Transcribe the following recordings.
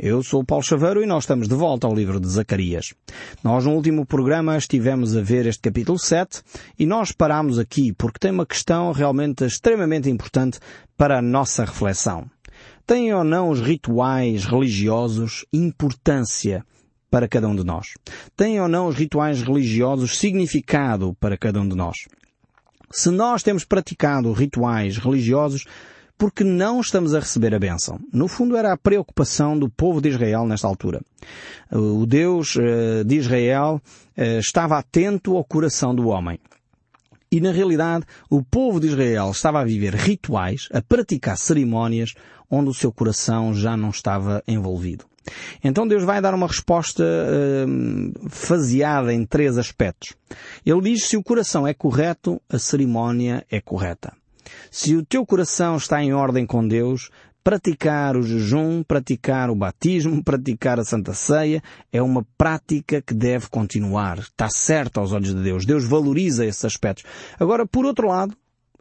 Eu sou Paulo Chaveiro e nós estamos de volta ao livro de Zacarias. Nós no último programa estivemos a ver este capítulo 7 e nós parámos aqui porque tem uma questão realmente extremamente importante para a nossa reflexão. Têm ou não os rituais religiosos importância para cada um de nós? Têm ou não os rituais religiosos significado para cada um de nós? Se nós temos praticado rituais religiosos, porque não estamos a receber a bênção. No fundo era a preocupação do povo de Israel nesta altura. O Deus eh, de Israel eh, estava atento ao coração do homem. E na realidade, o povo de Israel estava a viver rituais, a praticar cerimónias, onde o seu coração já não estava envolvido. Então Deus vai dar uma resposta uh, faseada em três aspectos. Ele diz se o coração é correto, a cerimónia é correta. Se o teu coração está em ordem com Deus, praticar o jejum, praticar o batismo, praticar a Santa Ceia é uma prática que deve continuar. Está certo aos olhos de Deus. Deus valoriza esses aspectos. Agora, por outro lado,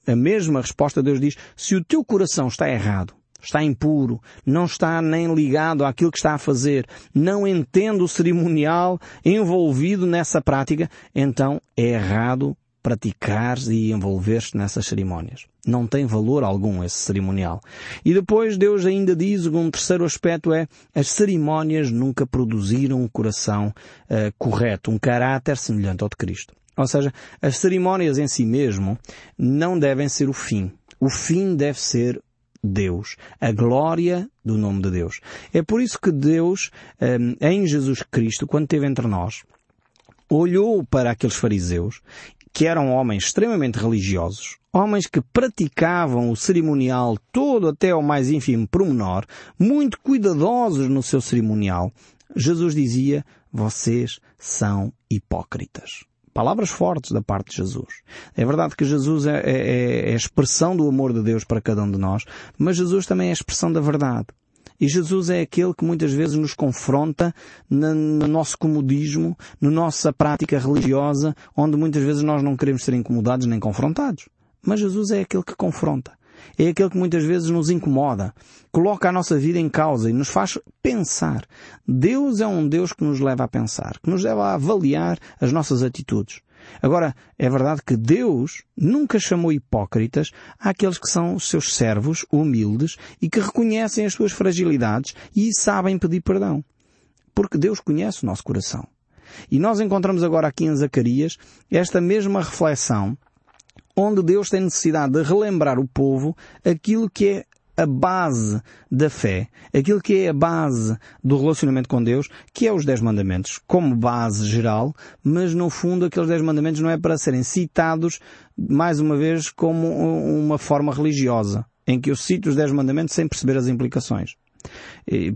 a mesma resposta Deus diz, se o teu coração está errado, está impuro, não está nem ligado àquilo que está a fazer, não entende o cerimonial envolvido nessa prática, então é errado praticar e envolver-te nessas cerimónias. Não tem valor algum esse cerimonial. E depois Deus ainda diz, um terceiro aspecto é, as cerimónias nunca produziram um coração uh, correto, um caráter semelhante ao de Cristo. Ou seja, as cerimónias em si mesmo não devem ser o fim. O fim deve ser Deus, a glória do nome de Deus. É por isso que Deus, eh, em Jesus Cristo, quando esteve entre nós, olhou para aqueles fariseus que eram homens extremamente religiosos, homens que praticavam o cerimonial todo até ao mais ínfimo pormenor, muito cuidadosos no seu cerimonial, Jesus dizia, vocês são hipócritas. Palavras fortes da parte de Jesus. É verdade que Jesus é, é, é a expressão do amor de Deus para cada um de nós, mas Jesus também é a expressão da verdade. E Jesus é aquele que muitas vezes nos confronta no, nosso comodismo, na nossa prática religiosa, onde muitas vezes nós não queremos ser incomodados nem confrontados. Mas Jesus é aquele que confronta. É aquele que muitas vezes nos incomoda, coloca a nossa vida em causa e nos faz pensar. Deus é um Deus que nos leva a pensar, que nos leva a avaliar as nossas atitudes. Agora, é verdade que Deus nunca chamou hipócritas àqueles que são seus servos, humildes, e que reconhecem as suas fragilidades e sabem pedir perdão. Porque Deus conhece o nosso coração. E nós encontramos agora aqui em Zacarias esta mesma reflexão onde Deus tem necessidade de relembrar o povo aquilo que é a base da fé, aquilo que é a base do relacionamento com Deus, que é os Dez Mandamentos, como base geral, mas no fundo aqueles Dez Mandamentos não é para serem citados, mais uma vez, como uma forma religiosa, em que eu cito os Dez Mandamentos sem perceber as implicações.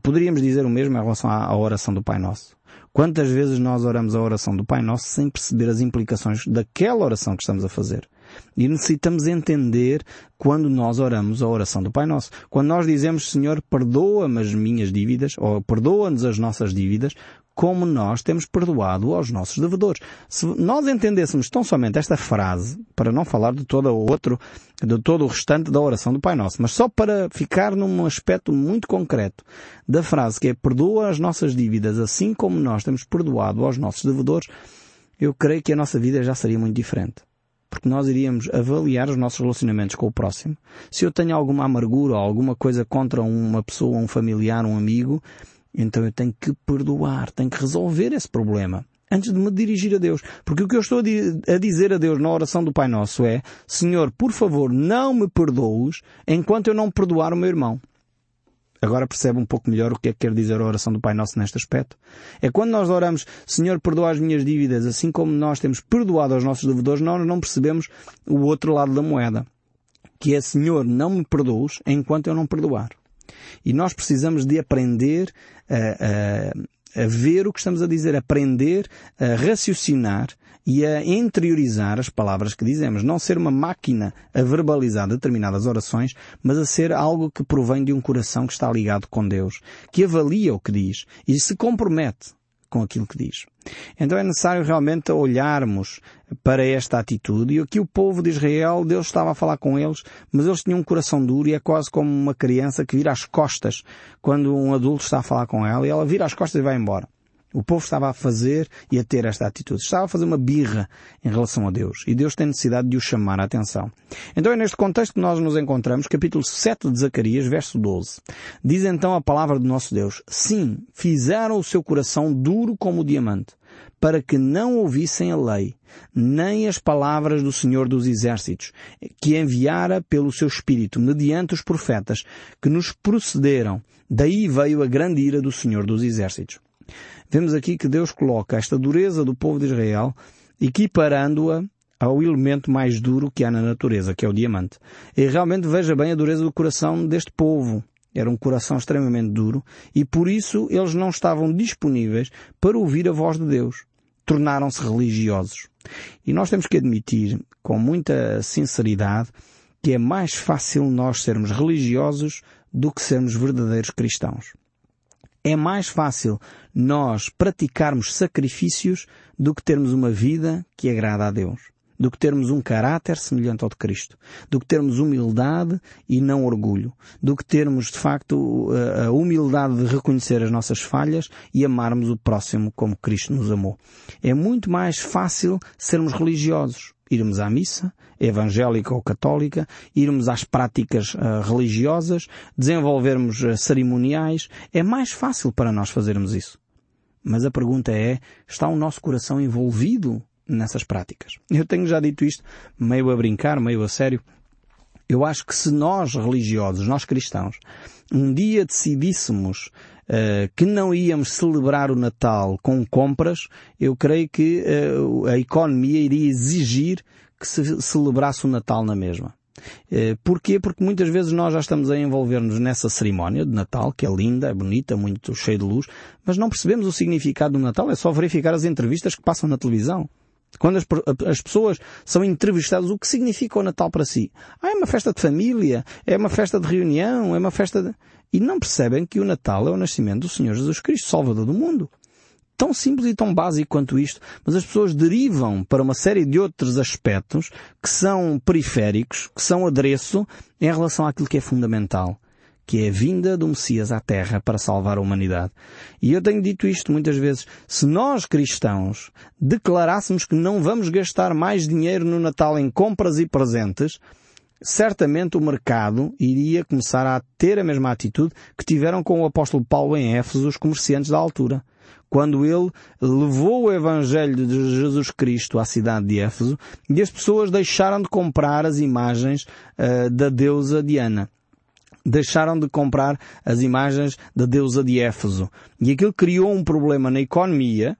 Poderíamos dizer o mesmo em relação à oração do Pai Nosso. Quantas vezes nós oramos a oração do Pai Nosso sem perceber as implicações daquela oração que estamos a fazer? E necessitamos entender quando nós oramos a oração do Pai Nosso. Quando nós dizemos, Senhor, perdoa-me as minhas dívidas, ou perdoa-nos as nossas dívidas, como nós temos perdoado aos nossos devedores. Se nós entendêssemos tão somente esta frase, para não falar de todo o outro, de todo o restante da oração do Pai Nosso, mas só para ficar num aspecto muito concreto da frase que é perdoa as nossas dívidas assim como nós temos perdoado aos nossos devedores, eu creio que a nossa vida já seria muito diferente porque nós iríamos avaliar os nossos relacionamentos com o próximo. Se eu tenho alguma amargura ou alguma coisa contra uma pessoa, um familiar, um amigo, então eu tenho que perdoar, tenho que resolver esse problema antes de me dirigir a Deus. Porque o que eu estou a dizer a Deus na oração do Pai Nosso é, Senhor, por favor, não me perdoes enquanto eu não perdoar o meu irmão. Agora percebe um pouco melhor o que é que quer dizer a oração do Pai Nosso neste aspecto? É quando nós oramos, Senhor, perdoa as minhas dívidas, assim como nós temos perdoado aos nossos devedores, nós não percebemos o outro lado da moeda. Que é, Senhor, não me perdoes enquanto eu não perdoar. E nós precisamos de aprender a, a, a ver o que estamos a dizer, aprender a raciocinar e a interiorizar as palavras que dizemos. Não ser uma máquina a verbalizar determinadas orações, mas a ser algo que provém de um coração que está ligado com Deus, que avalia o que diz e se compromete com aquilo que diz. Então é necessário realmente olharmos para esta atitude. E aqui o povo de Israel, Deus estava a falar com eles, mas eles tinham um coração duro e é quase como uma criança que vira as costas quando um adulto está a falar com ela e ela vira as costas e vai embora. O povo estava a fazer e a ter esta atitude. Estava a fazer uma birra em relação a Deus. E Deus tem necessidade de o chamar a atenção. Então é neste contexto que nós nos encontramos, capítulo 7 de Zacarias, verso 12. Diz então a palavra do nosso Deus. Sim, fizeram o seu coração duro como o diamante, para que não ouvissem a lei, nem as palavras do Senhor dos Exércitos, que enviara pelo seu Espírito, mediante os profetas, que nos procederam. Daí veio a grande ira do Senhor dos Exércitos. Vemos aqui que Deus coloca esta dureza do povo de Israel equiparando-a ao elemento mais duro que há na natureza, que é o diamante. E realmente veja bem a dureza do coração deste povo. Era um coração extremamente duro e por isso eles não estavam disponíveis para ouvir a voz de Deus. Tornaram-se religiosos. E nós temos que admitir, com muita sinceridade, que é mais fácil nós sermos religiosos do que sermos verdadeiros cristãos é mais fácil nós praticarmos sacrifícios do que termos uma vida que agrada a Deus. Do que termos um caráter semelhante ao de Cristo. Do que termos humildade e não orgulho. Do que termos, de facto, a humildade de reconhecer as nossas falhas e amarmos o próximo como Cristo nos amou. É muito mais fácil sermos religiosos irmos à missa, evangélica ou católica, irmos às práticas uh, religiosas, desenvolvermos uh, cerimoniais. É mais fácil para nós fazermos isso. Mas a pergunta é, está o nosso coração envolvido nessas práticas? Eu tenho já dito isto, meio a brincar, meio a sério. Eu acho que se nós religiosos, nós cristãos, um dia decidíssemos que não íamos celebrar o Natal com compras, eu creio que uh, a economia iria exigir que se celebrasse o Natal na mesma. Uh, porquê? Porque muitas vezes nós já estamos a envolver-nos nessa cerimónia de Natal, que é linda, é bonita, muito cheia de luz, mas não percebemos o significado do Natal, é só verificar as entrevistas que passam na televisão. Quando as, as, pessoas são entrevistadas, o que significa o Natal para si? Ah, é uma festa de família, é uma festa de reunião, é uma festa de... E não percebem que o Natal é o nascimento do Senhor Jesus Cristo, Salvador do mundo. Tão simples e tão básico quanto isto, mas as pessoas derivam para uma série de outros aspectos que são periféricos, que são adereço em relação àquilo que é fundamental que é a vinda do Messias à Terra para salvar a humanidade. E eu tenho dito isto muitas vezes. Se nós cristãos declarássemos que não vamos gastar mais dinheiro no Natal em compras e presentes, certamente o mercado iria começar a ter a mesma atitude que tiveram com o apóstolo Paulo em Éfeso os comerciantes da altura. Quando ele levou o Evangelho de Jesus Cristo à cidade de Éfeso e as pessoas deixaram de comprar as imagens uh, da deusa Diana deixaram de comprar as imagens da deusa de Éfeso. E aquilo criou um problema na economia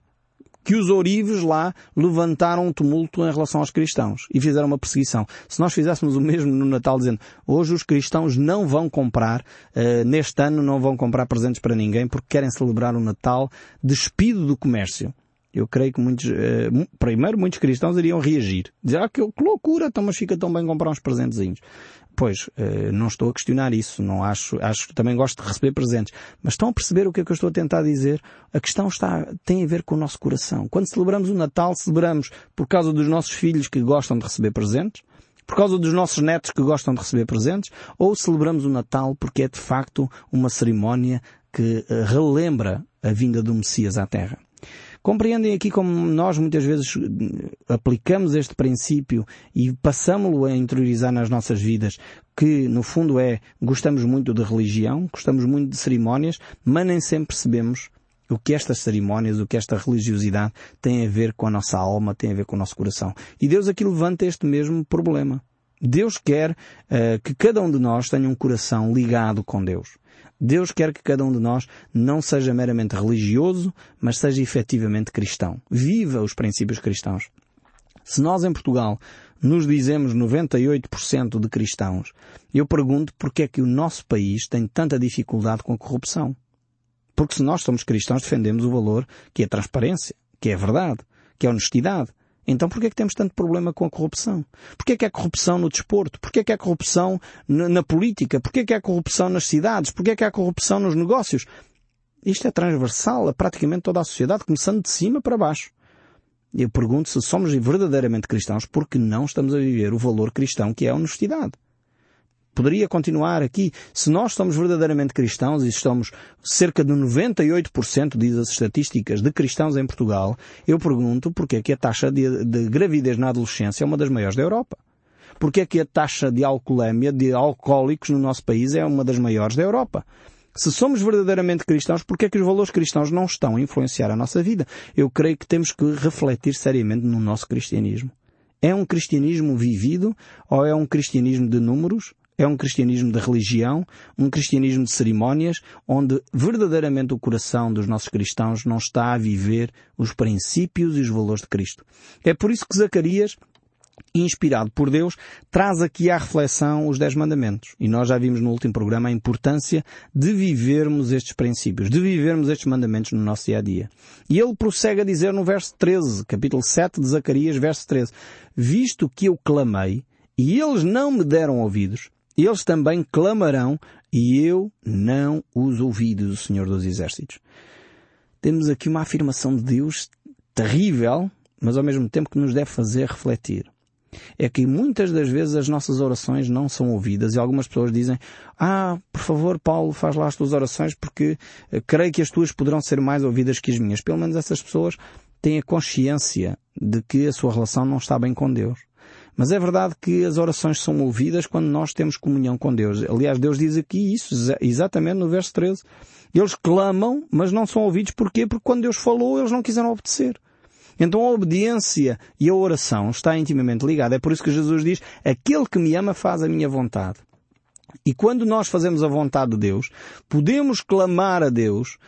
que os ourives lá levantaram um tumulto em relação aos cristãos e fizeram uma perseguição. Se nós fizéssemos o mesmo no Natal dizendo hoje os cristãos não vão comprar, uh, neste ano não vão comprar presentes para ninguém porque querem celebrar o Natal despido do comércio. Eu creio que muitos, uh, primeiro muitos cristãos iriam reagir. Dizer, ah, que, loucura, então mas fica tão bem comprar uns presentezinhos. Pois, uh, não estou a questionar isso, não acho, acho também gosto de receber presentes. Mas estão a perceber o que é que eu estou a tentar dizer? A questão está, tem a ver com o nosso coração. Quando celebramos o Natal, celebramos por causa dos nossos filhos que gostam de receber presentes? Por causa dos nossos netos que gostam de receber presentes? Ou celebramos o Natal porque é de facto uma cerimónia que uh, relembra a vinda do Messias à Terra? Compreendem aqui como nós muitas vezes aplicamos este princípio e passamos-lo a interiorizar nas nossas vidas, que no fundo é gostamos muito de religião, gostamos muito de cerimónias, mas nem sempre percebemos o que estas cerimónias, o que esta religiosidade tem a ver com a nossa alma, tem a ver com o nosso coração. E Deus aqui levanta este mesmo problema. Deus quer uh, que cada um de nós tenha um coração ligado com Deus. Deus quer que cada um de nós não seja meramente religioso, mas seja efetivamente cristão. Viva os princípios cristãos. Se nós em Portugal nos dizemos 98% de cristãos, eu pergunto porque é que o nosso país tem tanta dificuldade com a corrupção. Porque se nós somos cristãos defendemos o valor que é transparência, que é verdade, que é honestidade, então porquê é que temos tanto problema com a corrupção? Porquê é que há corrupção no desporto? Porquê é que há corrupção na, política? Porquê é que há corrupção nas cidades? Porquê é que há corrupção nos negócios? Isto é transversal a praticamente toda a sociedade, começando de cima para baixo. Eu pergunto se somos verdadeiramente cristãos porque não estamos a viver o valor cristão que é a honestidade. Poderia continuar aqui. Se nós somos verdadeiramente cristãos e estamos cerca de 98%, diz as estatísticas, de cristãos em Portugal, eu pergunto porque é que a taxa de, de gravidez na adolescência é uma das maiores da Europa. Porque é que a taxa de alcoolemia, de alcoólicos no nosso país é uma das maiores da Europa. Se somos verdadeiramente cristãos, porque é que os valores cristãos não estão a influenciar a nossa vida? Eu creio que temos que refletir seriamente no nosso cristianismo. É um cristianismo vivido ou é um cristianismo de números? É um cristianismo de religião, um cristianismo de cerimónias, onde verdadeiramente o coração dos nossos cristãos não está a viver os princípios e os valores de Cristo. É por isso que Zacarias inspirado por Deus, traz aqui à reflexão os Dez Mandamentos. E nós já vimos no último programa a importância de vivermos estes princípios, de vivermos estes mandamentos no nosso dia a dia. E ele prossegue a dizer no verso 13, capítulo 7 de Zacarias, verso 13, Visto que eu clamei, e eles não me deram ouvidos, eles também clamarão, e eu não os ouvi, diz o Senhor dos Exércitos. Temos aqui uma afirmação de Deus terrível, mas ao mesmo tempo que nos deve fazer refletir é que muitas das vezes as nossas orações não são ouvidas e algumas pessoas dizem ah, por favor Paulo, faz lá as tuas orações porque eh, creio que as tuas poderão ser mais ouvidas que as minhas. Pelo menos essas pessoas têm a consciência de que a sua relação não está bem com Deus. Mas é verdade que as orações são ouvidas quando nós temos comunhão com Deus. Aliás, Deus diz aqui isso, exatamente no verso 13. Eles clamam, mas não são ouvidos. Porquê? Porque quando Deus falou, eles não quiseram obedecer. Então a obediência e a oração está intimamente ligada. É por isso que Jesus diz, aquele que me ama faz a minha vontade. E quando nós fazemos a vontade de Deus, podemos clamar a Deus,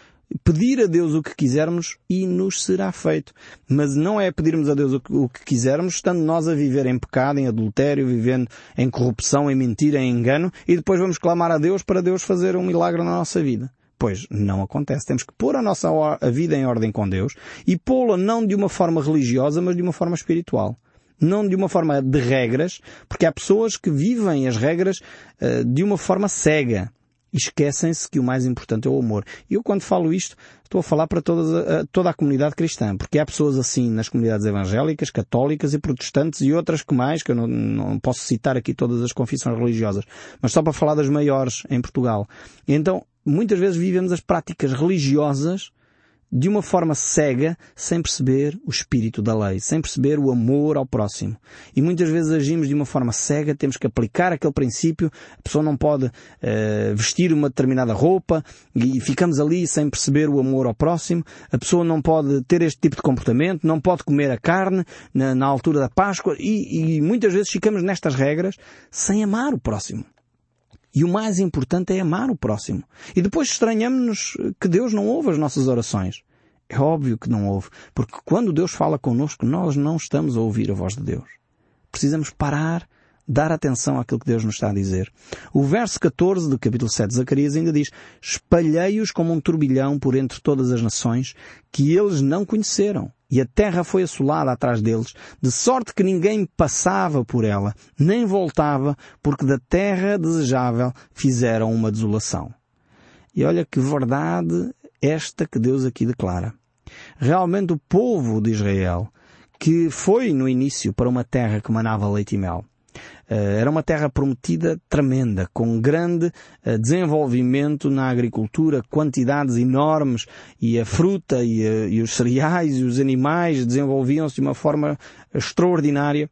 pedir a Deus o que quisermos e nos será feito. Mas não é pedirmos a Deus o que, quisermos, estando nós a viver em pecado, em adultério, vivendo em corrupção, em mentira, em engano, e depois vamos clamar a Deus para Deus fazer um milagre na nossa vida. Pois não acontece. Temos que pôr a nossa a vida em ordem com Deus e pô-la não de uma forma religiosa, mas de uma forma espiritual. Não de uma forma de regras, porque há pessoas que vivem as regras uh, de uma forma cega. Esquecem-se que o mais importante é o amor. Eu quando falo isto, estou a falar para toda, toda a comunidade cristã, porque há pessoas assim nas comunidades evangélicas, católicas e protestantes e outras que mais, que eu não, não posso citar aqui todas as confissões religiosas, mas só para falar das maiores em Portugal. Então, muitas vezes vivemos as práticas religiosas de uma forma cega, sem perceber o espírito da lei, sem perceber o amor ao próximo. E muitas vezes agimos de uma forma cega, temos que aplicar aquele princípio, a pessoa não pode uh, vestir uma determinada roupa e ficamos ali sem perceber o amor ao próximo, a pessoa não pode ter este tipo de comportamento, não pode comer a carne na, na altura da Páscoa e, e muitas vezes ficamos nestas regras sem amar o próximo. E o mais importante é amar o próximo. E depois estranhamos-nos que Deus não ouve as nossas orações. É óbvio que não ouve, porque quando Deus fala connosco, nós não estamos a ouvir a voz de Deus. Precisamos parar, dar atenção àquilo que Deus nos está a dizer. O verso 14 do capítulo 7 de Zacarias ainda diz, espalhei-os como um turbilhão por entre todas as nações que eles não conheceram e a terra foi assolada atrás deles, de sorte que ninguém passava por ela, nem voltava, porque da terra desejável fizeram uma desolação. E olha que verdade esta que Deus aqui declara. Realmente o povo de Israel, que foi no início para uma terra que manava leite e mel, era uma terra prometida tremenda, com grande eh, desenvolvimento na agricultura, quantidades enormes, e a fruta e, a, e os cereais e os animais desenvolviam-se de uma forma extraordinária,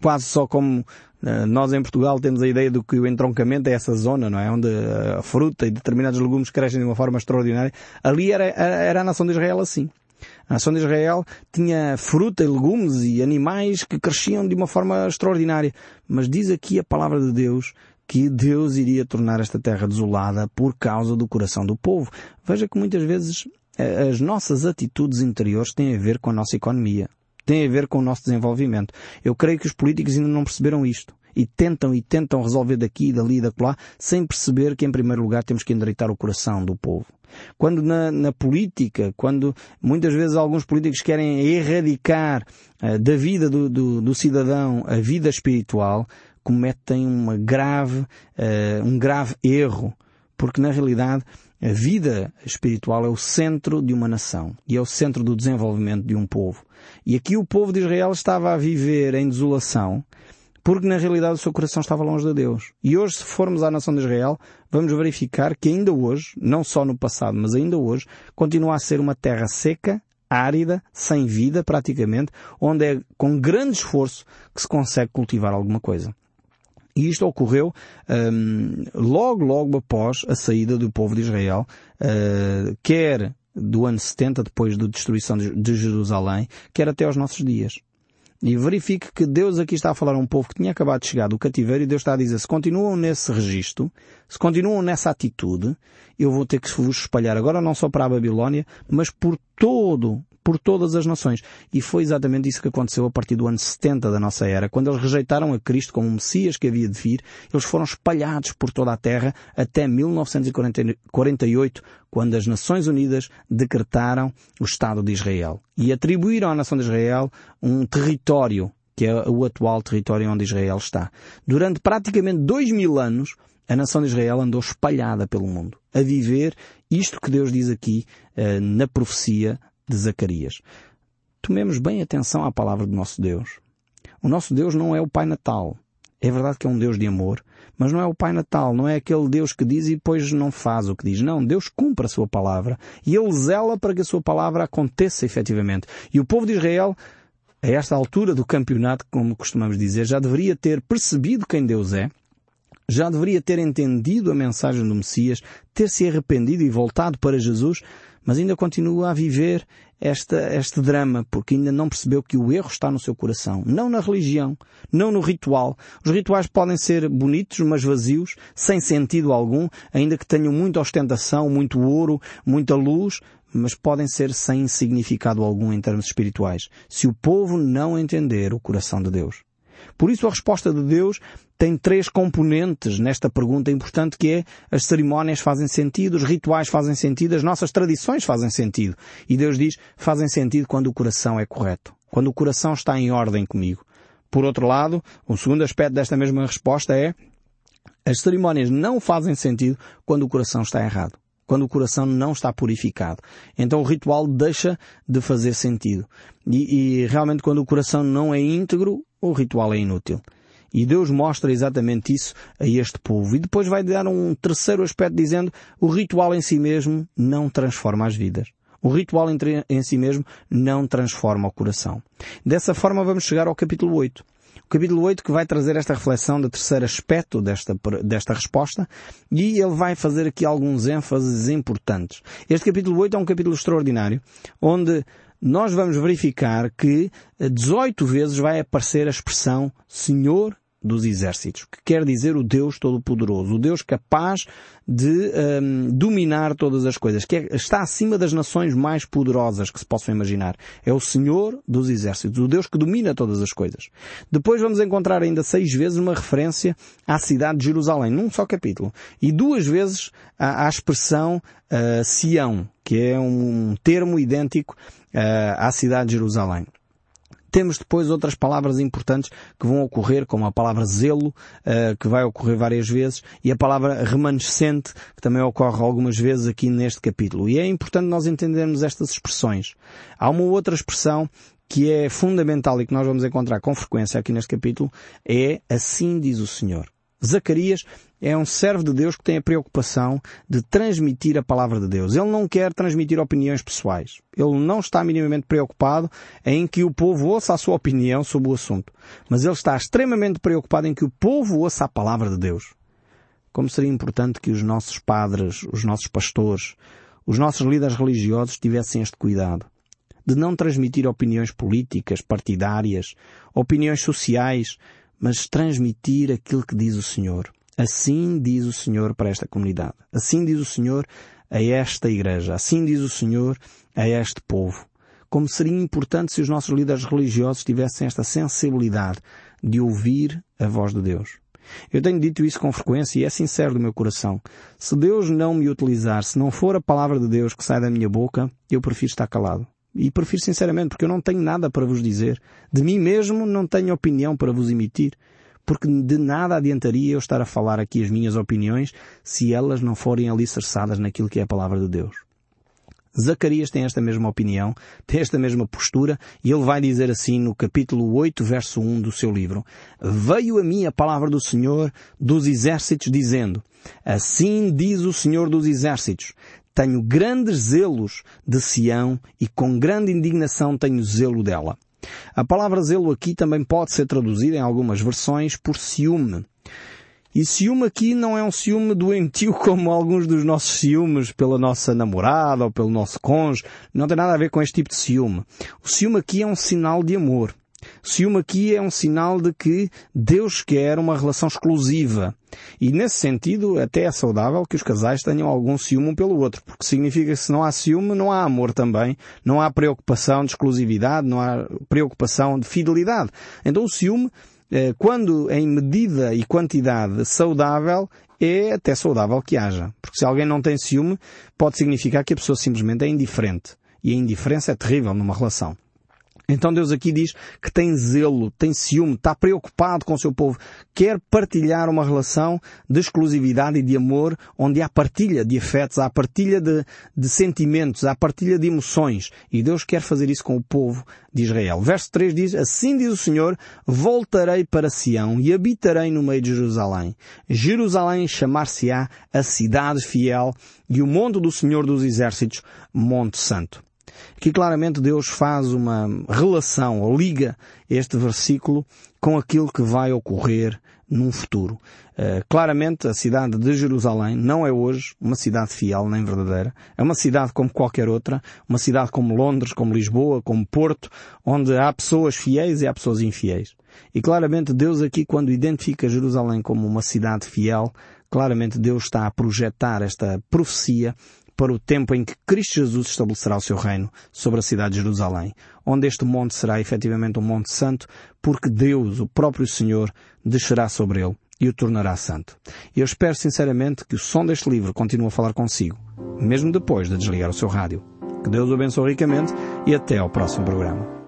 quase só como eh, nós em Portugal temos a ideia do que o entroncamento é essa zona, não é? Onde a fruta e determinados legumes crescem de uma forma extraordinária. Ali era, era a nação de Israel assim. A nação de Israel tinha fruta e legumes e animais que cresciam de uma forma extraordinária. Mas diz aqui a palavra de Deus que Deus iria tornar esta terra desolada por causa do coração do povo. Veja que muitas vezes eh, as nossas atitudes interiores têm a ver com a nossa economia, têm a ver com o nosso desenvolvimento. Eu creio que os políticos ainda não perceberam isto e tentam e tentam resolver daqui, dali daquela, sem perceber que em primeiro lugar temos que endireitar o coração do povo. Quando na, na política, quando muitas vezes alguns políticos querem erradicar uh, da vida do, do, do, cidadão a vida espiritual, cometem uma grave, uh, um grave erro, porque na realidade A vida espiritual é o centro de uma nação e é o centro do desenvolvimento de um povo. E aqui o povo de Israel estava a viver em desolação porque na realidade o seu coração estava longe de Deus. E hoje, se formos à nação de Israel, vamos verificar que ainda hoje, não só no passado, mas ainda hoje, continua a ser uma terra seca, árida, sem vida praticamente, onde é com grande esforço que se consegue cultivar alguma coisa. E isto ocorreu um, logo, logo após a saída do povo de Israel, uh, quer do ano 70, depois da destruição de Jerusalém, quer até aos nossos dias. E verifique que Deus aqui está a falar a um povo que tinha acabado de chegar do cativeiro e Deus está a dizer, se continuam nesse registro, se continuam nessa atitude, eu vou ter que vos espalhar agora não só para a Babilónia, mas por todo por todas as nações. E foi exatamente isso que aconteceu a partir do ano 70 da nossa era. Quando eles rejeitaram a Cristo como o Messias que havia de vir, eles foram espalhados por toda a terra até 1948, quando as Nações Unidas decretaram o Estado de Israel. E atribuíram à nação de Israel um território que é o atual território onde Israel está. Durante praticamente dois mil anos, a nação de Israel andou espalhada pelo mundo, a viver isto que Deus diz aqui uh, na profecia de Zacarias. Tomemos bem atenção à palavra do nosso Deus. O nosso Deus não é o Pai Natal. É verdade que é um Deus de amor, mas não é o Pai Natal, não é aquele Deus que diz e depois não faz o que diz. Não, Deus cumpre a sua palavra e Ele zela para que a sua palavra aconteça efetivamente. E o povo de Israel, a esta altura do campeonato, como costumamos dizer, já deveria ter percebido quem Deus é, já deveria ter entendido a mensagem do Messias, ter se arrependido e voltado para Jesus, mas ainda continua a viver esta, este drama, porque ainda não percebeu que o erro está no seu coração, não na religião, não no ritual. Os rituais podem ser bonitos, mas vazios, sem sentido algum, ainda que tenham muita ostentação, muito ouro, muita luz, mas podem ser sem significado algum em termos espirituais, se o povo não entender o coração de Deus. Por isso a resposta de Deus tem três componentes nesta pergunta importante que é as cerimónias fazem sentido, os rituais fazem sentido, as nossas tradições fazem sentido. E Deus diz, fazem sentido quando o coração é correto, quando o coração está em ordem comigo. Por outro lado, o segundo aspecto desta mesma resposta é as cerimónias não fazem sentido quando o coração está errado quando o coração não está purificado. Então o ritual deixa de fazer sentido. E, e, realmente quando o coração não é íntegro, o ritual é inútil. E Deus mostra exatamente isso a este povo. E depois vai dar um terceiro aspecto dizendo o ritual em si mesmo não transforma as vidas. O ritual em si mesmo não transforma o coração. Dessa forma vamos chegar ao capítulo 8. O capítulo 8 que vai trazer esta reflexão do terceiro aspecto desta, desta resposta e ele vai fazer aqui alguns ênfases importantes. Este capítulo 8 é um capítulo extraordinário onde nós vamos verificar que 18 vezes vai aparecer a expressão Senhor dos exércitos, que quer dizer o Deus Todo-Poderoso, o Deus capaz de um, dominar todas as coisas, que é, está acima das nações mais poderosas que se possam imaginar. É o Senhor dos exércitos, o Deus que domina todas as coisas. Depois vamos encontrar ainda seis vezes uma referência à cidade de Jerusalém, num só capítulo, e duas vezes à, à expressão uh, Sião, que é um termo idêntico uh, à cidade de Jerusalém. Temos depois outras palavras importantes que vão ocorrer, como a palavra zelo, uh, que vai ocorrer várias vezes, e a palavra remanescente, que também ocorre algumas vezes aqui neste capítulo. E é importante nós entendermos estas expressões. Há uma outra expressão que é fundamental e que nós vamos encontrar com frequência aqui neste capítulo, é assim diz o Senhor. Zacarias é um servo de Deus que tem a preocupação de transmitir a palavra de Deus. Ele não quer transmitir opiniões pessoais. Ele não está minimamente preocupado em que o povo ouça a sua opinião sobre o assunto. Mas ele está extremamente preocupado em que o povo ouça a palavra de Deus. Como seria importante que os nossos padres, os nossos pastores, os nossos líderes religiosos tivessem este cuidado de não transmitir opiniões políticas, partidárias, opiniões sociais, mas transmitir aquilo que diz o Senhor. Assim diz o Senhor para esta comunidade. Assim diz o Senhor a esta igreja. Assim diz o Senhor a este povo. Como seria importante se os nossos líderes religiosos tivessem esta sensibilidade de ouvir a voz de Deus. Eu tenho dito isso com frequência e é sincero do meu coração. Se Deus não me utilizar, se não for a palavra de Deus que sai da minha boca, eu prefiro estar calado. E prefiro sinceramente, porque eu não tenho nada para vos dizer. De mim mesmo não tenho opinião para vos emitir. porque de nada adiantaria eu estar a falar aqui as minhas opiniões se elas não forem alicerçadas naquilo que é a palavra de Deus. Zacarias tem esta mesma opinião, tem esta mesma postura, e ele vai dizer assim no capítulo 8, verso 1 do seu livro, Veio a mim a palavra do Senhor dos exércitos dizendo, Assim diz o Senhor dos exércitos, tenho grandes zelos de Sião e com grande indignação tenho zelo dela. A palavra zelo aqui também pode ser traduzida em algumas versões por ciúme. E ciúme aqui não é um ciúme doentio como alguns dos nossos ciúmes pela nossa namorada ou pelo nosso cônjuge. Não tem nada a ver com este tipo de ciúme. O ciúme aqui é um sinal de amor. Ciúme aqui é um sinal de que Deus quer uma relação exclusiva. E nesse sentido, até é saudável que os casais tenham algum ciúme um pelo outro, porque significa que se não há ciúme, não há amor também, não há preocupação de exclusividade, não há preocupação de fidelidade. Então o ciúme, eh, quando em medida e quantidade saudável, é até saudável que haja. Porque se alguém não tem ciúme, pode significar que a pessoa simplesmente é indiferente. E a indiferença é terrível numa relação. Então Deus aqui diz que tem zelo, tem ciúme, está preocupado com o seu povo, quer partilhar uma relação de exclusividade e de amor, onde há partilha de afetos, há partilha de, de sentimentos, há partilha de emoções. E Deus quer fazer isso com o povo de Israel. Verso 3 diz, Assim diz o Senhor, voltarei para Sião e habitarei no meio de Jerusalém. Jerusalém chamar-se-á a cidade fiel e o monte do Senhor dos Exércitos, Monte Santo. Aqui claramente Deus faz uma relação, ou liga este versículo com aquilo que vai ocorrer num futuro. Uh, claramente a cidade de Jerusalém não é hoje uma cidade fiel nem verdadeira. É uma cidade como qualquer outra, uma cidade como Londres, como Lisboa, como Porto, onde há pessoas fiéis e há pessoas infiéis. E claramente Deus aqui quando identifica Jerusalém como uma cidade fiel, claramente Deus está a projetar esta profecia para o tempo em que Cristo Jesus estabelecerá o seu reino sobre a cidade de Jerusalém, onde este monte será efetivamente um monte santo, porque Deus, o próprio Senhor, descerá sobre ele e o tornará santo. Eu espero sinceramente que o som deste livro continue a falar consigo, mesmo depois de desligar o seu rádio. Que Deus o abençoe ricamente e até ao próximo programa.